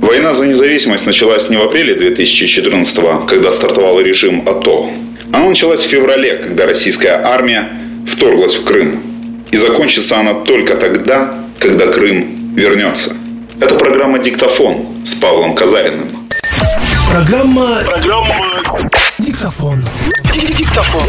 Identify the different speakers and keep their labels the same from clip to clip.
Speaker 1: Война за независимость началась не в апреле 2014 когда стартовал режим АТО. Она началась в феврале, когда российская армия вторглась в Крым. И закончится она только тогда, когда Крым вернется. Это программа «Диктофон» с Павлом Казариным.
Speaker 2: Программа... Программа... Диктофон. Диктофон.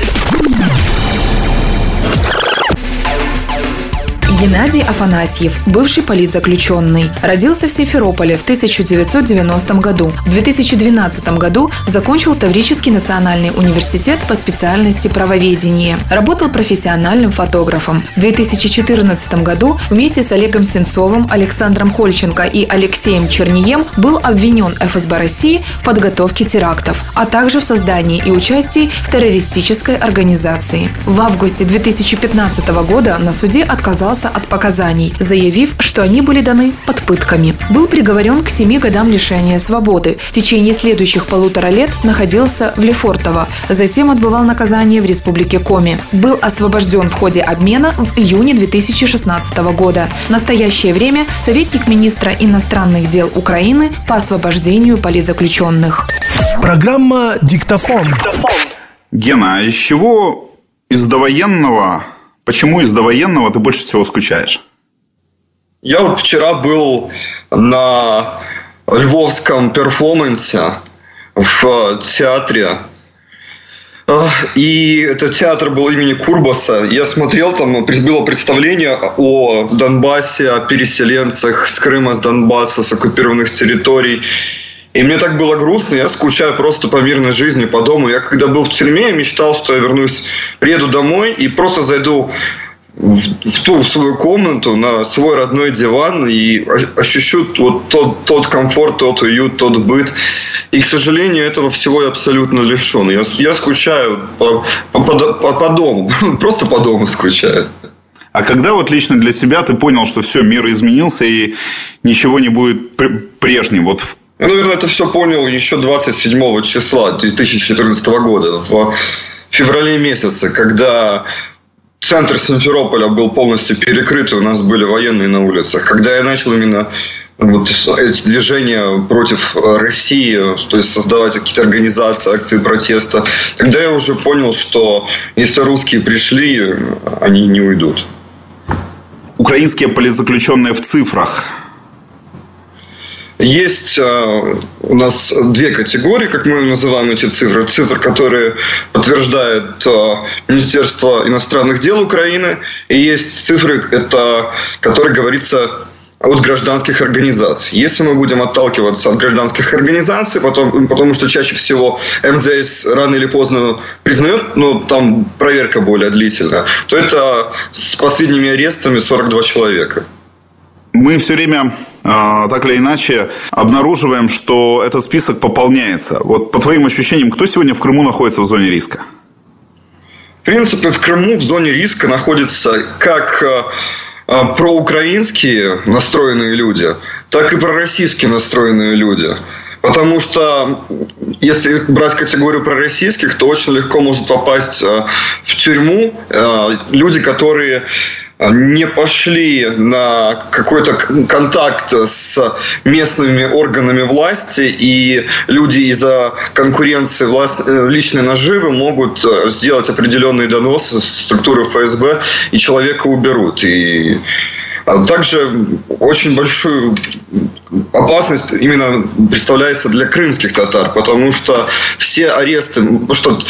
Speaker 3: Геннадий Афанасьев, бывший политзаключенный. Родился в Симферополе в 1990 году. В 2012 году закончил Таврический национальный университет по специальности правоведение. Работал профессиональным фотографом. В 2014 году вместе с Олегом Сенцовым, Александром Кольченко и Алексеем Чернием был обвинен ФСБ России в подготовке терактов, а также в создании и участии в террористической организации. В августе 2015 года на суде отказался отказался от показаний, заявив, что они были даны под пытками. Был приговорен к семи годам лишения свободы. В течение следующих полутора лет находился в Лефортово. Затем отбывал наказание в Республике Коми. Был освобожден в ходе обмена в июне 2016 года. В настоящее время советник министра иностранных дел Украины по освобождению политзаключенных.
Speaker 2: Программа «Диктофон».
Speaker 1: Гена, а из чего из довоенного Почему из довоенного ты больше всего скучаешь?
Speaker 4: Я вот вчера был на львовском перформансе в театре. И этот театр был имени Курбаса. Я смотрел, там было представление о Донбассе, о переселенцах с Крыма, с Донбасса, с оккупированных территорий. И мне так было грустно, я скучаю просто по мирной жизни, по дому. Я когда был в тюрьме, я мечтал, что я вернусь, приеду домой и просто зайду в, в ту в свою комнату на свой родной диван и ощущу вот тот, тот комфорт, тот уют, тот быт. И, к сожалению, этого всего я абсолютно лишен. Я, я скучаю по, по, по, по дому, просто по дому скучаю.
Speaker 1: А когда вот лично для себя ты понял, что все, мир изменился и ничего не будет прежним? Вот
Speaker 4: я, наверное, это все понял еще 27 числа 2014 года, в феврале месяце, когда центр Симферополя был полностью перекрыт, и у нас были военные на улицах. Когда я начал именно вот эти движения против России, то есть создавать какие-то организации, акции протеста, тогда я уже понял, что если русские пришли, они не уйдут.
Speaker 1: Украинские политзаключенные в цифрах
Speaker 4: есть э, у нас две категории, как мы называем эти цифры. Цифры, которые подтверждает э, Министерство иностранных дел Украины. И есть цифры, это, которые говорится от гражданских организаций. Если мы будем отталкиваться от гражданских организаций, потом, потому что чаще всего МЗС рано или поздно признает, но там проверка более длительная, то это с последними арестами 42 человека
Speaker 1: мы все время а, так или иначе обнаруживаем, что этот список пополняется. Вот по твоим ощущениям, кто сегодня в Крыму находится в зоне риска?
Speaker 4: В принципе, в Крыму в зоне риска находятся как а, а, проукраинские настроенные люди, так и пророссийские настроенные люди. Потому что если брать категорию пророссийских, то очень легко может попасть в тюрьму люди, которые не пошли на какой-то контакт с местными органами власти, и люди из-за конкуренции власть, э, личной наживы могут э, сделать определенные доносы структуры ФСБ, и человека уберут. И а также очень большую опасность именно представляется для крымских татар, потому что все аресты, потому что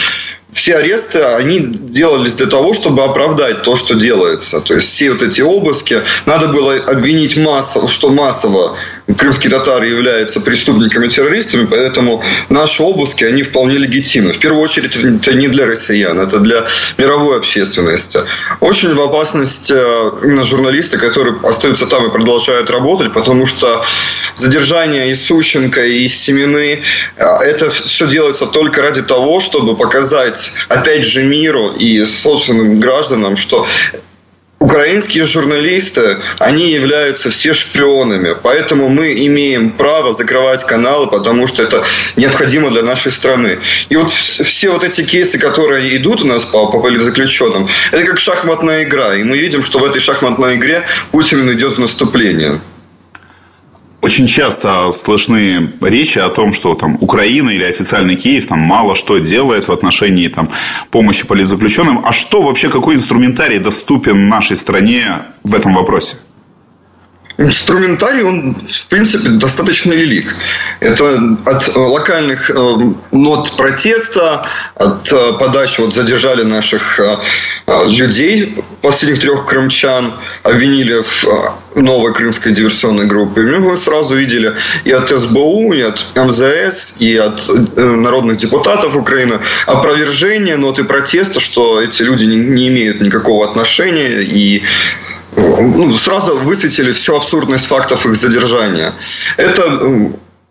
Speaker 4: все аресты, они делались для того, чтобы оправдать то, что делается. То есть все вот эти обыски, надо было обвинить массово, что массово крымские татары являются преступниками-террористами, поэтому наши обыски, они вполне легитимны. В первую очередь, это не для россиян, это для мировой общественности. Очень в опасность э, именно журналисты, которые остаются там и продолжают работать, потому что задержание и Сущенко, и Семены, э, это все делается только ради того, чтобы показать, опять же, миру и собственным гражданам, что Украинские журналисты, они являются все шпионами, поэтому мы имеем право закрывать каналы, потому что это необходимо для нашей страны. И вот все вот эти кейсы, которые идут у нас по, по политзаключенным, это как шахматная игра, и мы видим, что в этой шахматной игре Путин идет в наступление.
Speaker 1: Очень часто слышны речи о том, что там Украина или официальный Киев там мало что делает в отношении там, помощи политзаключенным. А что вообще, какой инструментарий доступен нашей стране в этом вопросе?
Speaker 4: Инструментарий, он, в принципе, достаточно велик. Это от э, локальных э, нот протеста, от э, подачи, вот задержали наших людей, последних трех крымчан, обвинили в новой крымской диверсионной группе. Мы сразу видели и от СБУ, и от МЗС, и от народных депутатов Украины опровержение ноты протеста, что эти люди не имеют никакого отношения и ну, сразу высветили всю абсурдность фактов их задержания. Это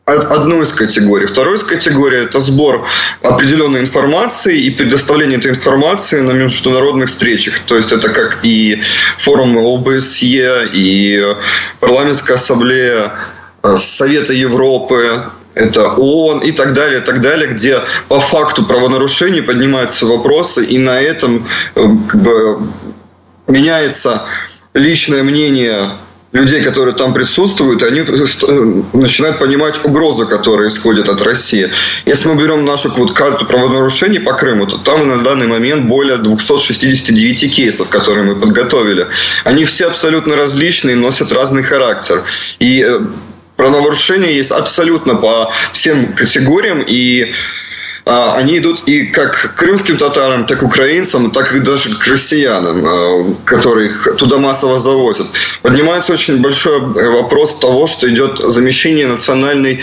Speaker 4: одну из категорий. Второй из категорий – это сбор определенной информации и предоставление этой информации на международных встречах. То есть это как и форум ОБСЕ, и парламентская ассамблея э, Совета Европы, это ООН и так далее, и так далее, где по факту правонарушений поднимаются вопросы, и на этом э, как бы, меняется личное мнение людей, которые там присутствуют, они э, начинают понимать угрозы, которые исходят от России. Если мы берем нашу вот карту правонарушений по Крыму, то там на данный момент более 269 кейсов, которые мы подготовили. Они все абсолютно различные, носят разный характер. И э, правонарушения есть абсолютно по всем категориям, и они идут и как крымским татарам, так и украинцам, так и даже к россиянам, а, которых туда массово завозят. Поднимается очень большой вопрос того, что идет замещение национальной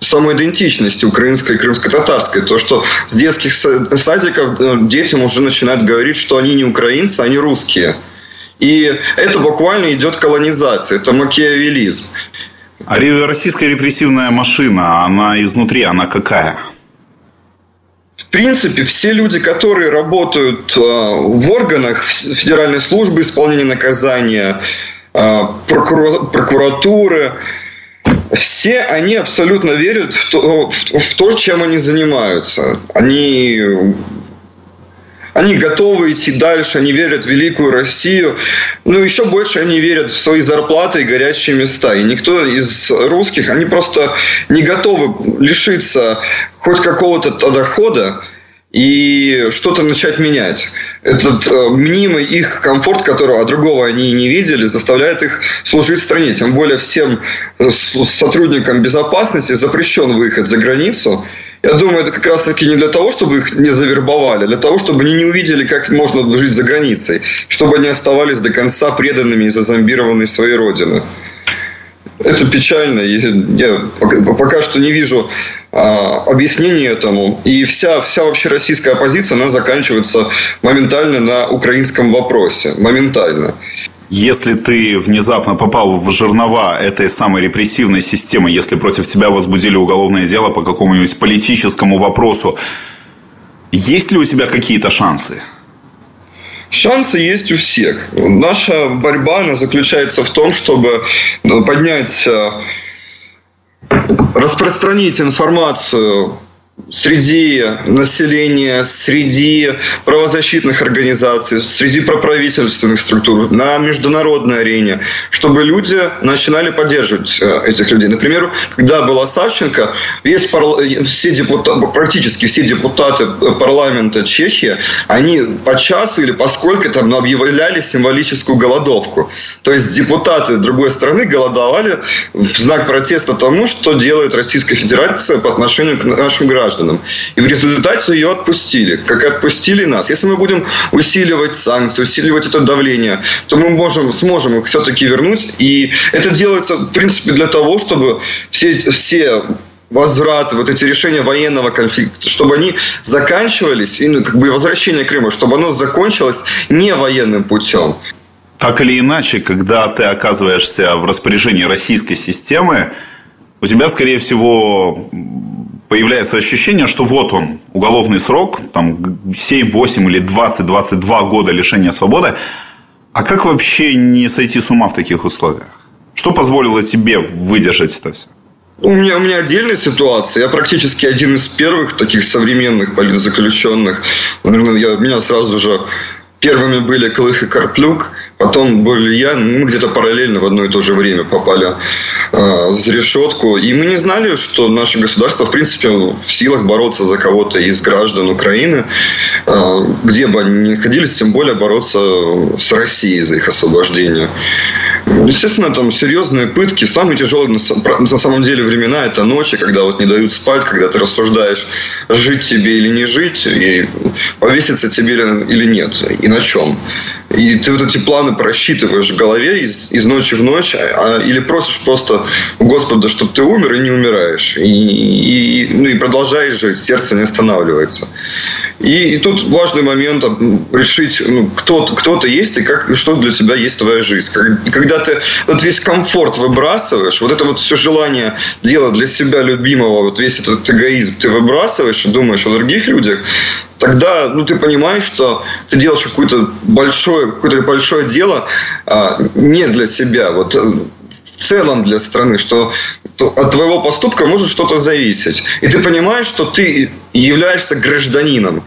Speaker 4: самоидентичности украинской и крымско-татарской. То, что с детских садиков э, детям уже начинают говорить, что они не украинцы, они русские. И это буквально идет колонизация, это макиавелизм.
Speaker 1: А российская репрессивная машина, она изнутри, она какая?
Speaker 4: Принципе, все люди, которые работают э, в органах Федеральной службы исполнения наказания, э, прокуратуры, все они абсолютно верят в то, в то, чем они занимаются. Они они готовы идти дальше, они верят в великую Россию. Но еще больше они верят в свои зарплаты и горячие места. И никто из русских, они просто не готовы лишиться хоть какого-то дохода, и что-то начать менять. Этот э, мнимый их комфорт, которого другого они не видели, заставляет их служить стране. Тем более всем э, сотрудникам безопасности запрещен выход за границу. Я думаю, это как раз-таки не для того, чтобы их не завербовали, а для того, чтобы они не увидели, как можно жить за границей, чтобы они оставались до конца преданными и зазомбированными своей родины. Это печально. Я пока что не вижу а, объяснения этому. И вся, вся вообще российская оппозиция, она заканчивается моментально на украинском вопросе. Моментально.
Speaker 1: Если ты внезапно попал в жернова этой самой репрессивной системы, если против тебя возбудили уголовное дело по какому-нибудь политическому вопросу, есть ли у тебя какие-то шансы?
Speaker 4: Шансы есть у всех. Наша борьба она заключается в том, чтобы ну, поднять, э, распространить информацию среди населения, среди правозащитных организаций, среди проправительственных структур, на международной арене, чтобы люди начинали поддерживать э, этих людей. Например, когда была Савченко, весь парл... все депутаты, практически все депутаты парламента Чехии, они по часу или по сколько там объявляли символическую голодовку. То есть депутаты другой страны голодовали в знак протеста тому, что делает Российская Федерация по отношению к нашим гражданам гражданам. И в результате ее отпустили, как и отпустили нас. Если мы будем усиливать санкции, усиливать это давление, то мы можем, сможем их все-таки вернуть. И это делается, в принципе, для того, чтобы все, все возвраты, вот эти решения военного конфликта, чтобы они заканчивались, и ну, как бы возвращение Крыма, чтобы оно закончилось не военным путем.
Speaker 1: Так или иначе, когда ты оказываешься в распоряжении российской системы, у тебя, скорее всего, появляется ощущение, что вот он, уголовный срок, там 7, 8 или 20, 22 года лишения свободы. А как вообще не сойти с ума в таких условиях? Что позволило тебе выдержать это все?
Speaker 4: У меня, у меня отдельная ситуация. Я практически один из первых таких современных политзаключенных. Наверное, я, меня сразу же первыми были Клых и Карплюк. Потом были я, мы где-то параллельно в одно и то же время попали э, за решетку. И мы не знали, что наше государство, в принципе, в силах бороться за кого-то из граждан Украины, э, где бы они ни находились, тем более бороться с Россией за их освобождение. Естественно, там серьезные пытки. Самые тяжелые на самом деле времена – это ночи, когда вот не дают спать, когда ты рассуждаешь, жить тебе или не жить, и повеситься тебе или нет, и на чем. И ты вот эти планы просчитываешь в голове из, из ночи в ночь, а, или просишь просто Господа, чтобы ты умер и не умираешь. И, и, ну, и продолжаешь жить, сердце не останавливается. И, и тут важный момент решить, ну, кто, кто ты есть и, как, что для тебя есть твоя жизнь. Когда ты вот весь комфорт выбрасываешь, вот это вот все желание делать для себя любимого, вот весь этот эгоизм ты выбрасываешь и думаешь о других людях, тогда ну, ты понимаешь, что ты делаешь какое-то большое, какое-то большое дело а, не для себя. Вот целом для страны, что от твоего поступка может что-то зависеть. И ты понимаешь, что ты являешься гражданином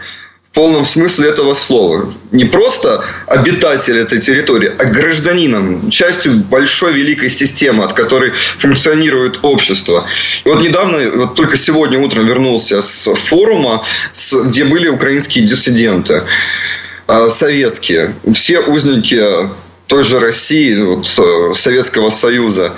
Speaker 4: в полном смысле этого слова. Не просто обитатель этой территории, а гражданином, частью большой великой системы, от которой функционирует общество. И вот недавно, вот только сегодня утром вернулся с форума, где были украинские диссиденты а, советские. Все узники той же России, вот, э, Советского Союза.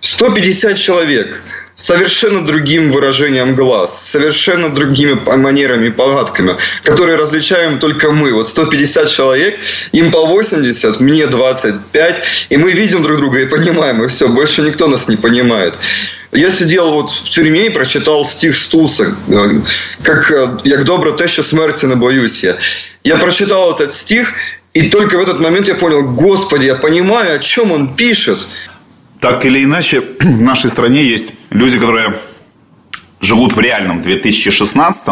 Speaker 4: 150 человек совершенно другим выражением глаз, совершенно другими манерами и повадками, которые различаем только мы. Вот 150 человек, им по 80, мне 25, и мы видим друг друга и понимаем, и все, больше никто нас не понимает. Я сидел вот в тюрьме и прочитал стих Стуса, э, как э, «Як добро те, смерти не боюсь я». Я прочитал этот стих, и только в этот момент я понял, господи, я понимаю, о чем он пишет.
Speaker 1: Так или иначе, в нашей стране есть люди, которые живут в реальном 2016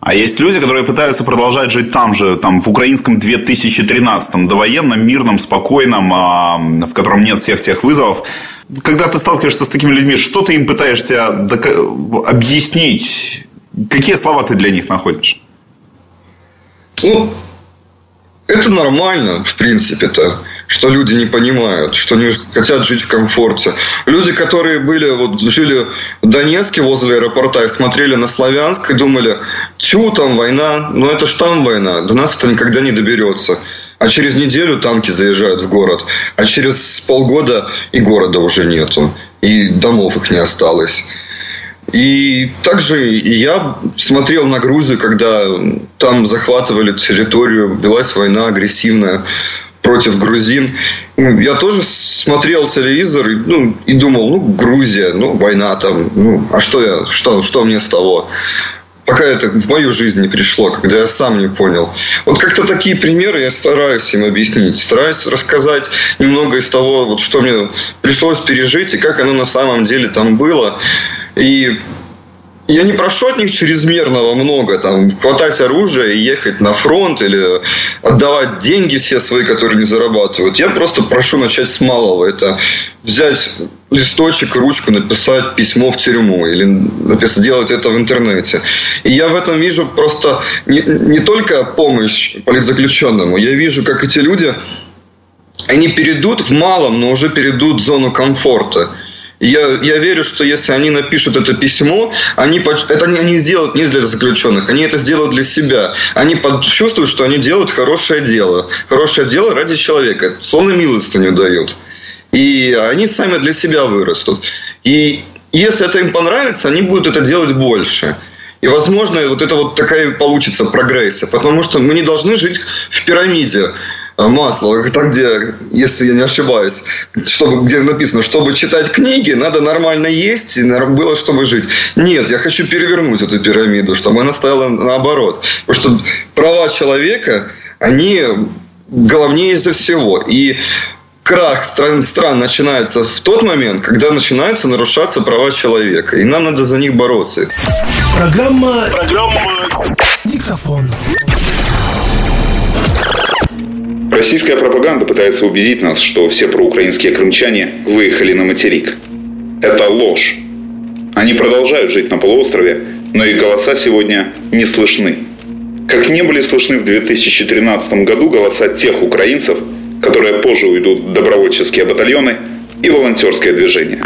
Speaker 1: а есть люди, которые пытаются продолжать жить там же, там, в украинском 2013-м, довоенном, мирном, спокойном, а, в котором нет всех тех вызовов. Когда ты сталкиваешься с такими людьми, что ты им пытаешься объяснить? Какие слова ты для них находишь?
Speaker 4: Ну, это нормально, в принципе-то, что люди не понимают, что не хотят жить в комфорте. Люди, которые были, вот жили в Донецке возле аэропорта и смотрели на Славянск и думали, тю, там война, но это ж там война, до нас это никогда не доберется. А через неделю танки заезжают в город, а через полгода и города уже нету, и домов их не осталось. И также я смотрел на Грузию, когда там захватывали территорию, велась война агрессивная против грузин. Ну, я тоже смотрел телевизор и, ну, и думал, ну, Грузия, ну, война там, ну, а что я, что, что мне с того? Пока это в мою жизнь не пришло, когда я сам не понял. Вот как-то такие примеры я стараюсь им объяснить. Стараюсь рассказать немного из того, вот, что мне пришлось пережить и как оно на самом деле там было. И я не прошу от них чрезмерного много, там, хватать оружие и ехать на фронт или отдавать деньги все свои, которые не зарабатывают. Я просто прошу начать с малого. Это взять листочек, ручку, написать письмо в тюрьму или написать, сделать это в интернете. И я в этом вижу просто не, не только помощь политзаключенному, я вижу, как эти люди, они перейдут в малом, но уже перейдут в зону комфорта. Я, я верю, что если они напишут это письмо, они, это они сделают не для заключенных, они это сделают для себя. Они почувствуют, что они делают хорошее дело. Хорошее дело ради человека. Словно милостыню дают. И они сами для себя вырастут. И если это им понравится, они будут это делать больше. И, возможно, вот это вот такая получится прогрессия. Потому что мы не должны жить в пирамиде. Э, масло, там, где, если я не ошибаюсь, чтобы, где написано, чтобы читать книги, надо нормально есть, и было, чтобы жить. Нет, я хочу перевернуть эту пирамиду, чтобы она стояла наоборот. Потому что права человека, они главнее из-за всего. И крах стран, стран начинается в тот момент, когда начинаются нарушаться права человека. И нам надо за них бороться.
Speaker 2: Программа... Программа... Диктофон.
Speaker 1: Российская пропаганда пытается убедить нас, что все проукраинские крымчане выехали на материк. Это ложь. Они продолжают жить на полуострове, но их голоса сегодня не слышны. Как не были слышны в 2013 году голоса тех украинцев, которые позже уйдут в добровольческие батальоны и волонтерское движение.